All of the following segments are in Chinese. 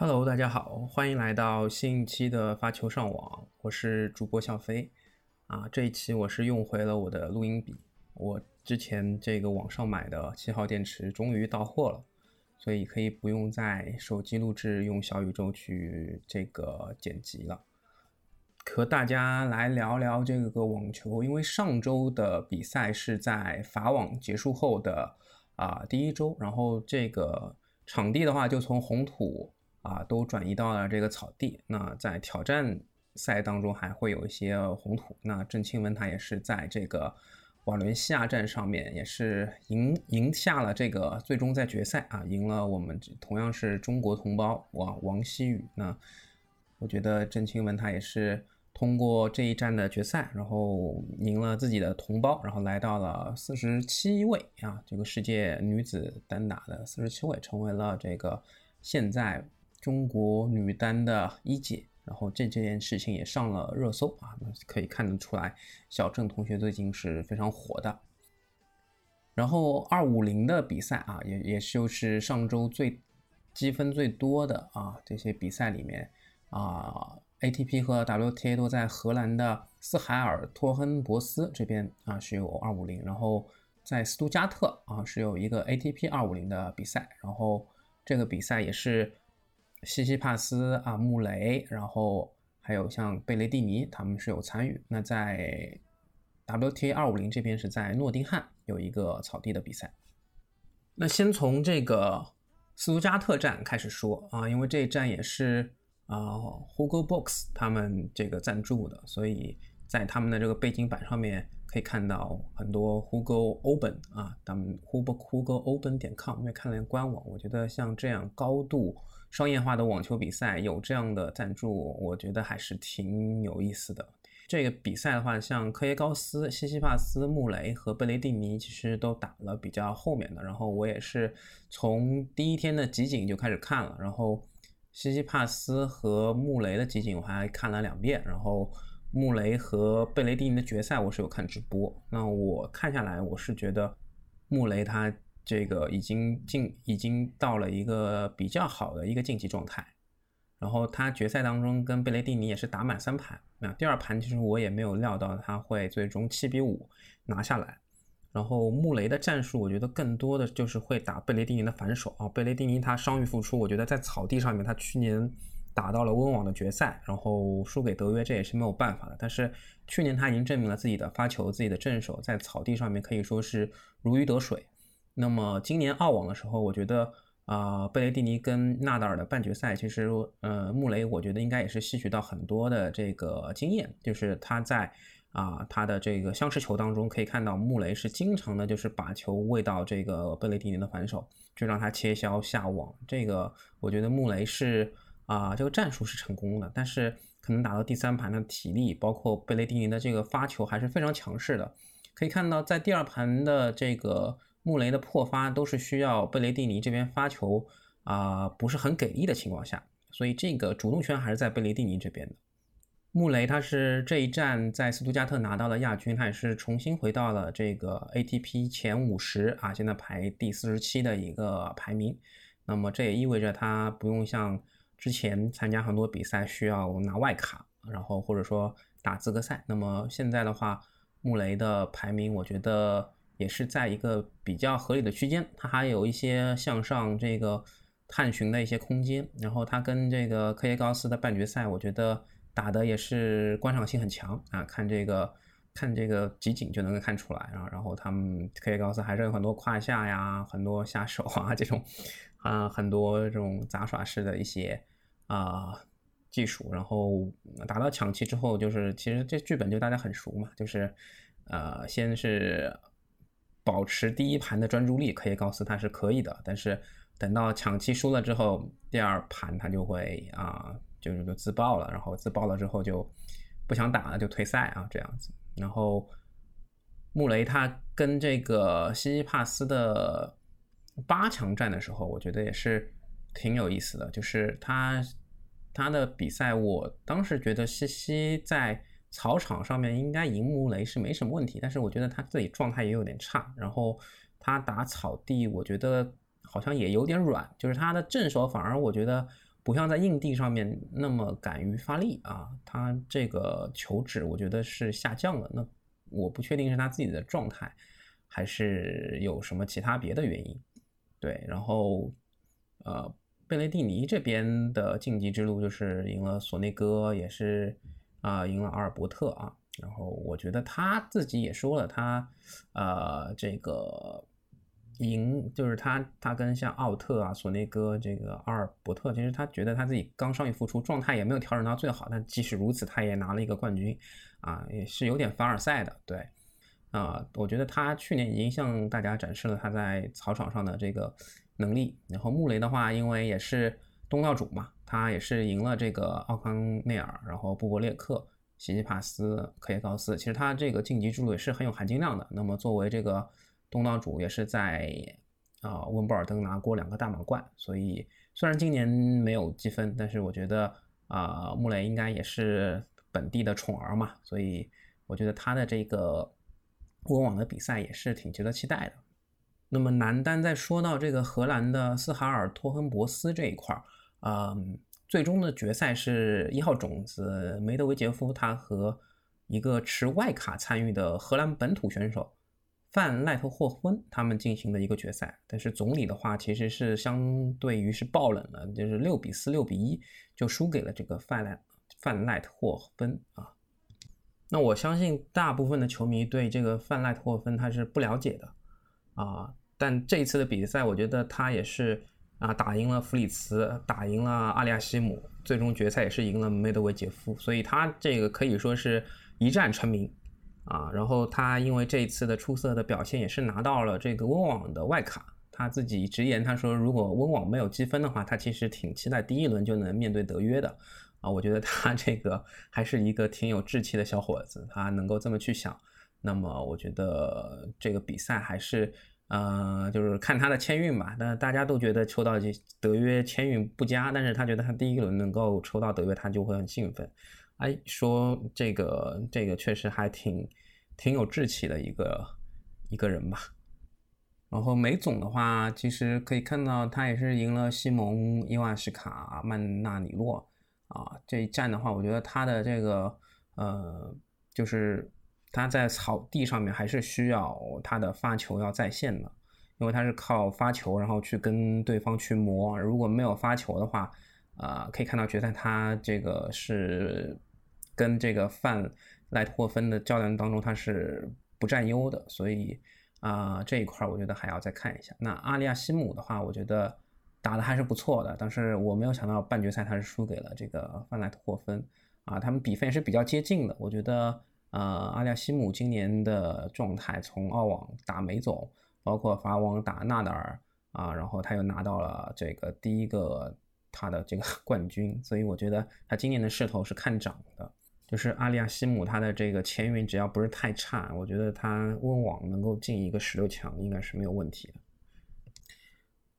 Hello，大家好，欢迎来到新一期的发球上网，我是主播小飞。啊，这一期我是用回了我的录音笔，我之前这个网上买的七号电池终于到货了，所以可以不用在手机录制，用小宇宙去这个剪辑了。和大家来聊聊这个网球，因为上周的比赛是在法网结束后的啊第一周，然后这个场地的话就从红土。啊，都转移到了这个草地。那在挑战赛当中还会有一些红土。那郑钦文他也是在这个瓦伦西亚站上面也是赢赢下了这个最终在决赛啊，赢了我们同样是中国同胞王王曦宇。那我觉得郑钦文他也是通过这一站的决赛，然后赢了自己的同胞，然后来到了四十七位啊，这个世界女子单打的四十七位，成为了这个现在。中国女单的一姐，然后这这件事情也上了热搜啊，可以看得出来，小郑同学最近是非常火的。然后二五零的比赛啊，也也就是上周最积分最多的啊这些比赛里面啊，ATP 和 WTA 都在荷兰的斯海尔托亨博斯这边啊是有二五零，然后在斯图加特啊是有一个 ATP 二五零的比赛，然后这个比赛也是。西西帕斯啊，穆雷，然后还有像贝雷蒂尼，他们是有参与。那在 WTA 二五零这边是在诺丁汉有一个草地的比赛。那先从这个斯图加特站开始说啊，因为这一站也是啊 Hugo Box 他们这个赞助的，所以在他们的这个背景板上面可以看到很多 Hugo Open 啊，他们 Hugo Hugo Open 点 com，因为看了官网，我觉得像这样高度。商业化的网球比赛有这样的赞助，我觉得还是挺有意思的。这个比赛的话，像科耶高斯、西西帕斯、穆雷和贝雷蒂尼其实都打了比较后面的。然后我也是从第一天的集锦就开始看了，然后西西帕斯和穆雷的集锦我还看了两遍，然后穆雷和贝雷蒂尼的决赛我是有看直播。那我看下来，我是觉得穆雷他。这个已经进，已经到了一个比较好的一个竞技状态。然后他决赛当中跟贝雷蒂尼也是打满三盘。那第二盘其实我也没有料到他会最终七比五拿下来。然后穆雷的战术，我觉得更多的就是会打贝雷蒂尼的反手啊。贝雷蒂尼他伤愈复出，我觉得在草地上面他去年打到了温网的决赛，然后输给德约，这也是没有办法的。但是去年他已经证明了自己的发球、自己的正手在草地上面可以说是如鱼得水。那么今年澳网的时候，我觉得啊，贝雷蒂尼跟纳达尔的半决赛，其实呃，穆雷我觉得应该也是吸取到很多的这个经验，就是他在啊他的这个相持球当中，可以看到穆雷是经常的，就是把球喂到这个贝雷蒂尼的反手，就让他切削下网。这个我觉得穆雷是啊这个战术是成功的，但是可能打到第三盘的体力，包括贝雷蒂尼的这个发球还是非常强势的。可以看到在第二盘的这个。穆雷的破发都是需要贝雷蒂尼这边发球啊，不是很给力的情况下，所以这个主动权还是在贝雷蒂尼这边的。穆雷他是这一站在斯图加特拿到了亚军，他也是重新回到了这个 ATP 前五十啊，现在排第四十七的一个排名。那么这也意味着他不用像之前参加很多比赛需要拿外卡，然后或者说打资格赛。那么现在的话，穆雷的排名我觉得。也是在一个比较合理的区间，它还有一些向上这个探寻的一些空间。然后它跟这个科耶高斯的半决赛，我觉得打的也是观赏性很强啊。看这个看这个集锦就能够看出来。啊然后他们科耶高斯还是有很多胯下呀，很多下手啊这种啊很多这种杂耍式的一些啊技术。然后打到抢七之后，就是其实这剧本就大家很熟嘛，就是呃先是。保持第一盘的专注力，可以告诉他是可以的。但是等到抢七输了之后，第二盘他就会啊，就是就自爆了，然后自爆了之后就不想打了，就退赛啊这样子。然后穆雷他跟这个西西帕斯的八强战的时候，我觉得也是挺有意思的，就是他他的比赛，我当时觉得西西在。草场上面应该赢穆雷是没什么问题，但是我觉得他自己状态也有点差。然后他打草地，我觉得好像也有点软，就是他的正手反而我觉得不像在硬地上面那么敢于发力啊。他这个球质我觉得是下降了。那我不确定是他自己的状态，还是有什么其他别的原因。对，然后呃，贝雷蒂尼这边的晋级之路就是赢了索内戈，也是。啊，赢了阿尔伯特啊，然后我觉得他自己也说了，他呃这个赢就是他他跟像奥特啊、索内哥这个阿尔伯特，其实他觉得他自己刚伤愈复出，状态也没有调整到最好，但即使如此，他也拿了一个冠军啊，也是有点凡尔赛的。对啊，我觉得他去年已经向大家展示了他在草场上的这个能力。然后穆雷的话，因为也是东道主嘛。他也是赢了这个奥康内尔，然后布博列克、西西帕斯、科耶高斯。其实他这个晋级之路也是很有含金量的。那么作为这个东道主，也是在啊温布尔登拿过两个大满贯。所以虽然今年没有积分，但是我觉得啊穆雷应该也是本地的宠儿嘛。所以我觉得他的这个温网的比赛也是挺值得期待的。那么男单在说到这个荷兰的斯哈尔托亨博斯这一块儿。嗯，最终的决赛是一号种子梅德韦杰夫，他和一个持外卡参与的荷兰本土选手范赖特霍芬他们进行的一个决赛。但是总理的话其实是相对于是爆冷了，就是六比四、六比一就输给了这个范赖范赖特霍芬啊。那我相信大部分的球迷对这个范赖特霍芬他是不了解的啊，但这一次的比赛，我觉得他也是。啊，打赢了弗里茨，打赢了阿利亚西姆，最终决赛也是赢了梅德韦杰夫，所以他这个可以说是一战成名啊。然后他因为这一次的出色的表现，也是拿到了这个温网的外卡。他自己直言，他说如果温网没有积分的话，他其实挺期待第一轮就能面对德约的啊。我觉得他这个还是一个挺有志气的小伙子，他能够这么去想，那么我觉得这个比赛还是。呃，就是看他的签运吧。那大家都觉得抽到这德约签运不佳，但是他觉得他第一轮能够抽到德约，他就会很兴奋。哎，说这个这个确实还挺挺有志气的一个一个人吧。然后梅总的话，其实可以看到他也是赢了西蒙、伊万什卡、曼纳里洛啊。这一战的话，我觉得他的这个呃，就是。他在草地上面还是需要他的发球要在线的，因为他是靠发球，然后去跟对方去磨。如果没有发球的话，啊，可以看到决赛他这个是跟这个范赖特霍芬的较量当中他是不占优的，所以啊这一块我觉得还要再看一下。那阿利亚西姆的话，我觉得打的还是不错的，但是我没有想到半决赛他是输给了这个范赖特霍芬啊，他们比分也是比较接近的，我觉得。呃，阿利亚西姆今年的状态，从澳网打梅总，包括法网打纳达尔啊，然后他又拿到了这个第一个他的这个 冠军，所以我觉得他今年的势头是看涨的。就是阿利亚西姆他的这个前运只要不是太差，我觉得他温网能够进一个十六强应该是没有问题的。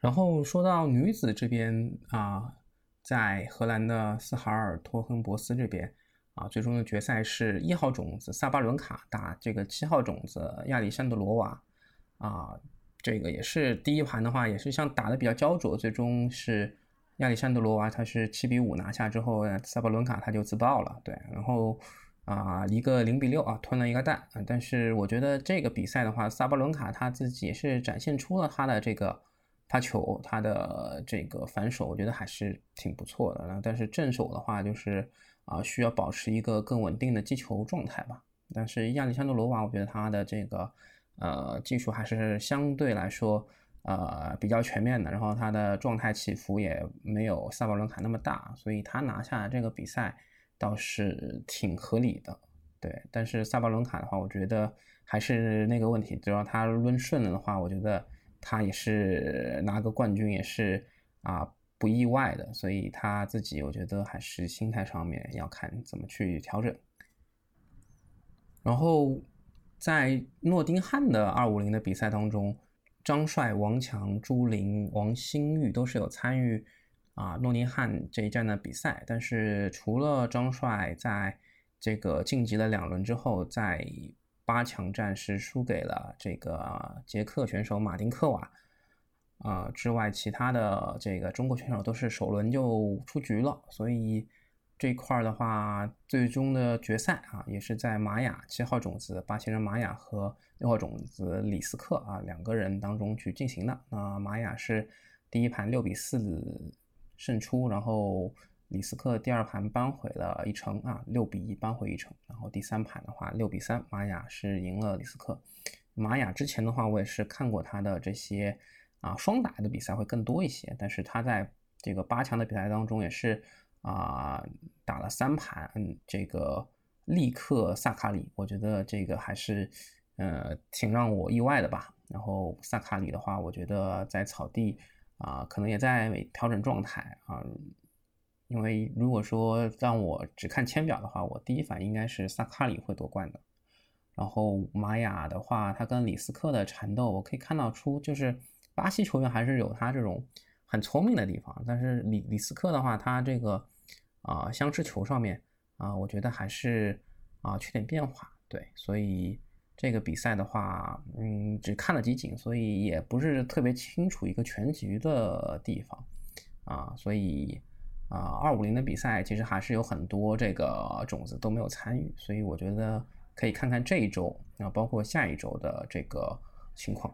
然后说到女子这边啊，在荷兰的斯哈尔托亨博斯这边。啊，最终的决赛是一号种子萨巴伦卡打这个七号种子亚历山德罗娃，啊，这个也是第一盘的话，也是像打的比较焦灼，最终是亚历山德罗娃他是七比五拿下之后，萨巴伦卡他就自爆了，对，然后啊一个零比六啊吞了一个蛋，但是我觉得这个比赛的话，萨巴伦卡他自己是展现出了他的这个发球，他的这个反手，我觉得还是挺不错的，但是正手的话就是。啊，需要保持一个更稳定的击球状态吧。但是亚历山德罗娃，我觉得他的这个呃技术还是相对来说呃比较全面的，然后他的状态起伏也没有萨巴伦卡那么大，所以他拿下这个比赛倒是挺合理的。对，但是萨巴伦卡的话，我觉得还是那个问题，只要他抡顺了的话，我觉得他也是拿个冠军也是啊不意外的，所以他自己我觉得还是心态上面要看怎么去调整。然后在诺丁汉的二五零的比赛当中，张帅、王强、朱琳、王新玉都是有参与啊诺丁汉这一站的比赛，但是除了张帅在这个晋级了两轮之后，在八强战是输给了这个捷克选手马丁科瓦，啊之外，其他的这个中国选手都是首轮就出局了，所以这块儿的话，最终的决赛啊，也是在玛雅七号种子巴西人玛雅和六号种子李斯克啊两个人当中去进行的。那玛雅是第一盘六比四胜出，然后。李斯克第二盘扳回了一城啊，六比一扳回一城。然后第三盘的话，六比三，玛雅是赢了李斯克。玛雅之前的话，我也是看过他的这些啊双打的比赛会更多一些，但是他在这个八强的比赛当中也是啊打了三盘，嗯这个利克萨卡里，我觉得这个还是呃挺让我意外的吧。然后萨卡里的话，我觉得在草地啊可能也在调整状态啊。因为如果说让我只看签表的话，我第一反应应该是萨卡里会夺冠的。然后玛雅的话，他跟李斯克的缠斗，我可以看到出就是巴西球员还是有他这种很聪明的地方。但是里里斯克的话，他这个啊相持球上面啊，我觉得还是啊缺点变化。对，所以这个比赛的话，嗯，只看了集锦，所以也不是特别清楚一个全局的地方啊，所以。啊，二五零的比赛其实还是有很多这个种子都没有参与，所以我觉得可以看看这一周，啊，包括下一周的这个情况。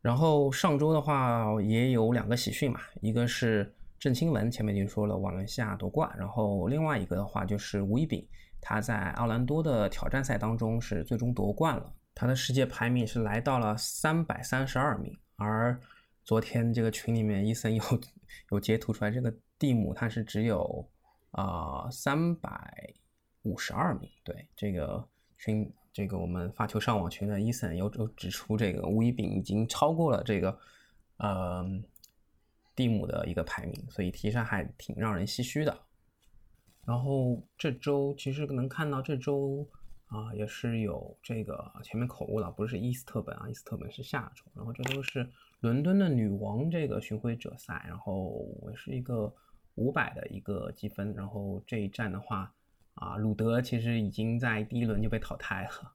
然后上周的话也有两个喜讯嘛，一个是郑钦文前面已经说了瓦伦西亚夺冠，然后另外一个的话就是吴一丙，他在奥兰多的挑战赛当中是最终夺冠了，他的世界排名是来到了三百三十二名，而。昨天这个群里面，伊森有有截图出来，这个蒂姆他是只有啊三百五十二名。对这个群，这个我们发球上网群的伊森有有指出，这个吴一丙已经超过了这个呃蒂姆的一个排名，所以其实还挺让人唏嘘的。然后这周其实能看到这周啊也是有这个前面口误了，不是伊斯特本啊，伊斯特本是下周，然后这都是。伦敦的女王这个巡回者赛，然后我是一个五百的一个积分，然后这一站的话，啊，鲁德其实已经在第一轮就被淘汰了，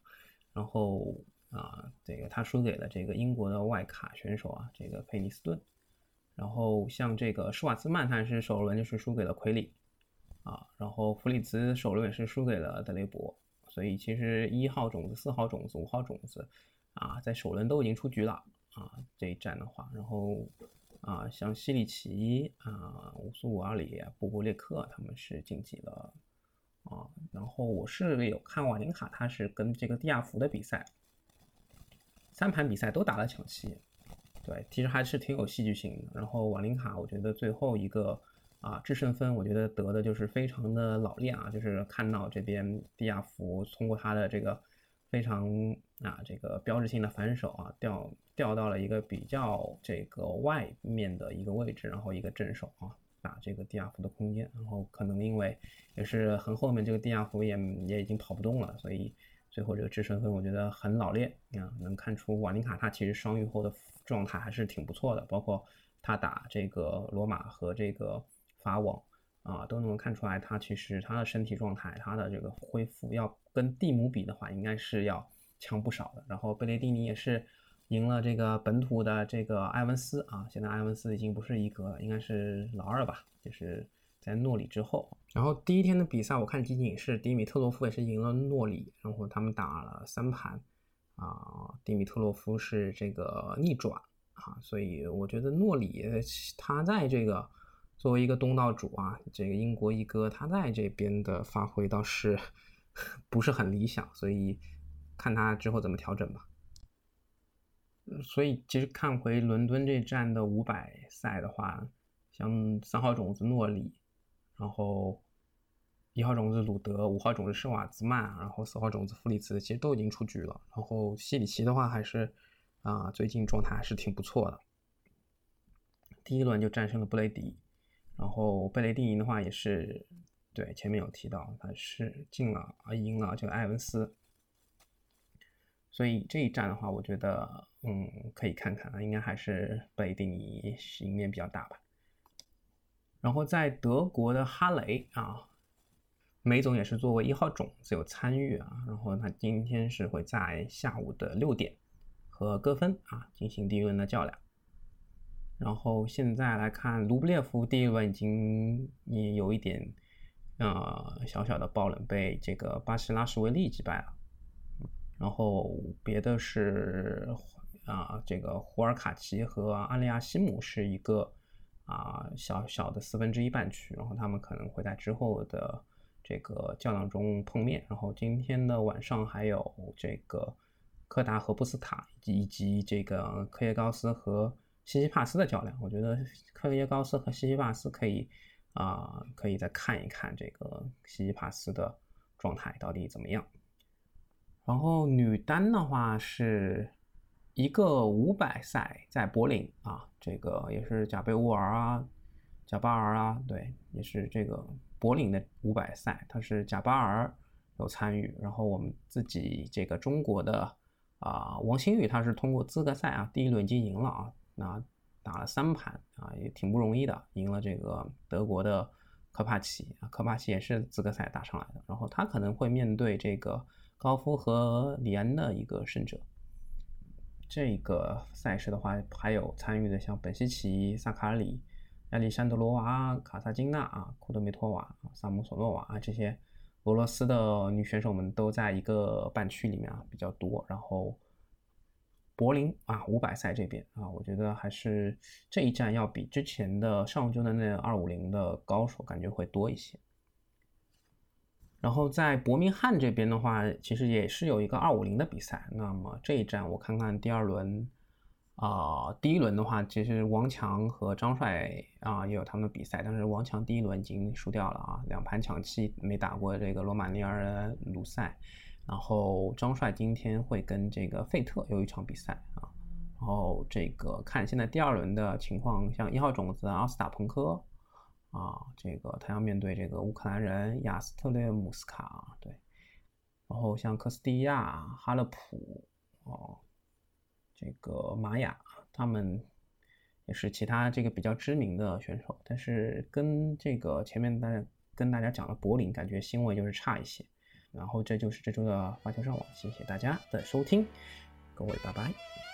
然后啊，这个他输给了这个英国的外卡选手啊，这个佩尼斯顿，然后像这个施瓦兹曼，他是首轮就是输给了奎里，啊，然后弗里茨首轮也是输给了德雷伯，所以其实一号种子、四号种子、五号种子啊，在首轮都已经出局了。啊，这一站的话，然后啊，像西里奇啊、乌苏瓦里、布布列克他们是晋级了啊。然后我是有看瓦林卡，他是跟这个蒂亚福的比赛，三盘比赛都打了抢七，对，其实还是挺有戏剧性的。然后瓦林卡，我觉得最后一个啊制胜分，我觉得得的就是非常的老练啊，就是看到这边蒂亚福通过他的这个非常啊这个标志性的反手啊掉。调到了一个比较这个外面的一个位置，然后一个正手啊打这个蒂亚福的空间，然后可能因为也是很后面这个蒂亚福也也已经跑不动了，所以最后这个制胜分我觉得很老练啊，能看出瓦林卡他其实伤愈后的状态还是挺不错的，包括他打这个罗马和这个法网啊都能看出来他其实他的身体状态他的这个恢复要跟蒂姆比的话应该是要强不少的，然后贝雷蒂尼也是。赢了这个本土的这个埃文斯啊，现在埃文斯已经不是一格了，应该是老二吧，就是在诺里之后。然后第一天的比赛我看仅仅是迪米特洛夫也是赢了诺里，然后他们打了三盘啊，迪米特洛夫是这个逆转啊，所以我觉得诺里他在这个作为一个东道主啊，这个英国一哥他在这边的发挥倒是 不是很理想，所以看他之后怎么调整吧。所以其实看回伦敦这站的五百赛的话，像三号种子诺里，然后一号种子鲁德，五号种子施瓦兹曼，然后四号种子弗里茨，其实都已经出局了。然后西里奇的话还是啊，最近状态还是挺不错的。第一轮就战胜了布雷迪，然后贝雷蒂赢的话也是，对前面有提到他是进了啊赢了这个埃文斯，所以这一战的话，我觉得嗯可以看看啊，应该还是贝蒂尼赢面比较大吧。然后在德国的哈雷啊。梅总也是作为一号种子有参与啊，然后他今天是会在下午的六点和戈芬啊进行第一轮的较量。然后现在来看，卢布列夫第一轮已经也有一点呃小小的爆冷，被这个巴西拉什维利击败了。然后别的是啊，这个胡尔卡奇和阿利亚西姆是一个啊小小的四分之一半区，然后他们可能会在之后的。这个较量中碰面，然后今天的晚上还有这个柯达和布斯塔以及以及这个科耶高斯和西西帕斯的较量。我觉得科耶高斯和西西帕斯可以啊，可以再看一看这个西西帕斯的状态到底怎么样。然后女单的话是一个五百赛在柏林啊，这个也是贾贝乌尔啊、贾巴尔啊，对，也是这个。柏林的五百赛，他是贾巴尔有参与，然后我们自己这个中国的啊王星宇，他是通过资格赛啊第一轮已经赢了啊，那打了三盘啊也挺不容易的，赢了这个德国的科帕奇啊，科帕奇也是资格赛打上来的，然后他可能会面对这个高夫和里安的一个胜者。这个赛事的话，还有参与的像本西奇、萨卡里。亚历山德罗娃、卡萨金娜啊、库德梅托娃、萨姆索诺娃啊，这些俄罗斯的女选手们都在一个半区里面啊比较多。然后柏林啊五百赛这边啊，我觉得还是这一站要比之前的上周的那二五零的高手感觉会多一些。然后在伯明翰这边的话，其实也是有一个二五零的比赛。那么这一站我看看第二轮。啊，第一轮的话，其实王强和张帅啊也有他们的比赛，但是王强第一轮已经输掉了啊，两盘抢七没打过这个罗马尼亚的鲁塞。然后张帅今天会跟这个费特有一场比赛啊，然后这个看现在第二轮的情况，像一号种子奥斯塔彭科啊，这个他要面对这个乌克兰人亚斯特列姆斯卡，对，然后像科斯蒂亚、哈勒普哦。这个玛雅，他们也是其他这个比较知名的选手，但是跟这个前面大家跟大家讲的柏林感觉腥味就是差一些。然后这就是这周的发球上网，谢谢大家的收听，各位拜拜。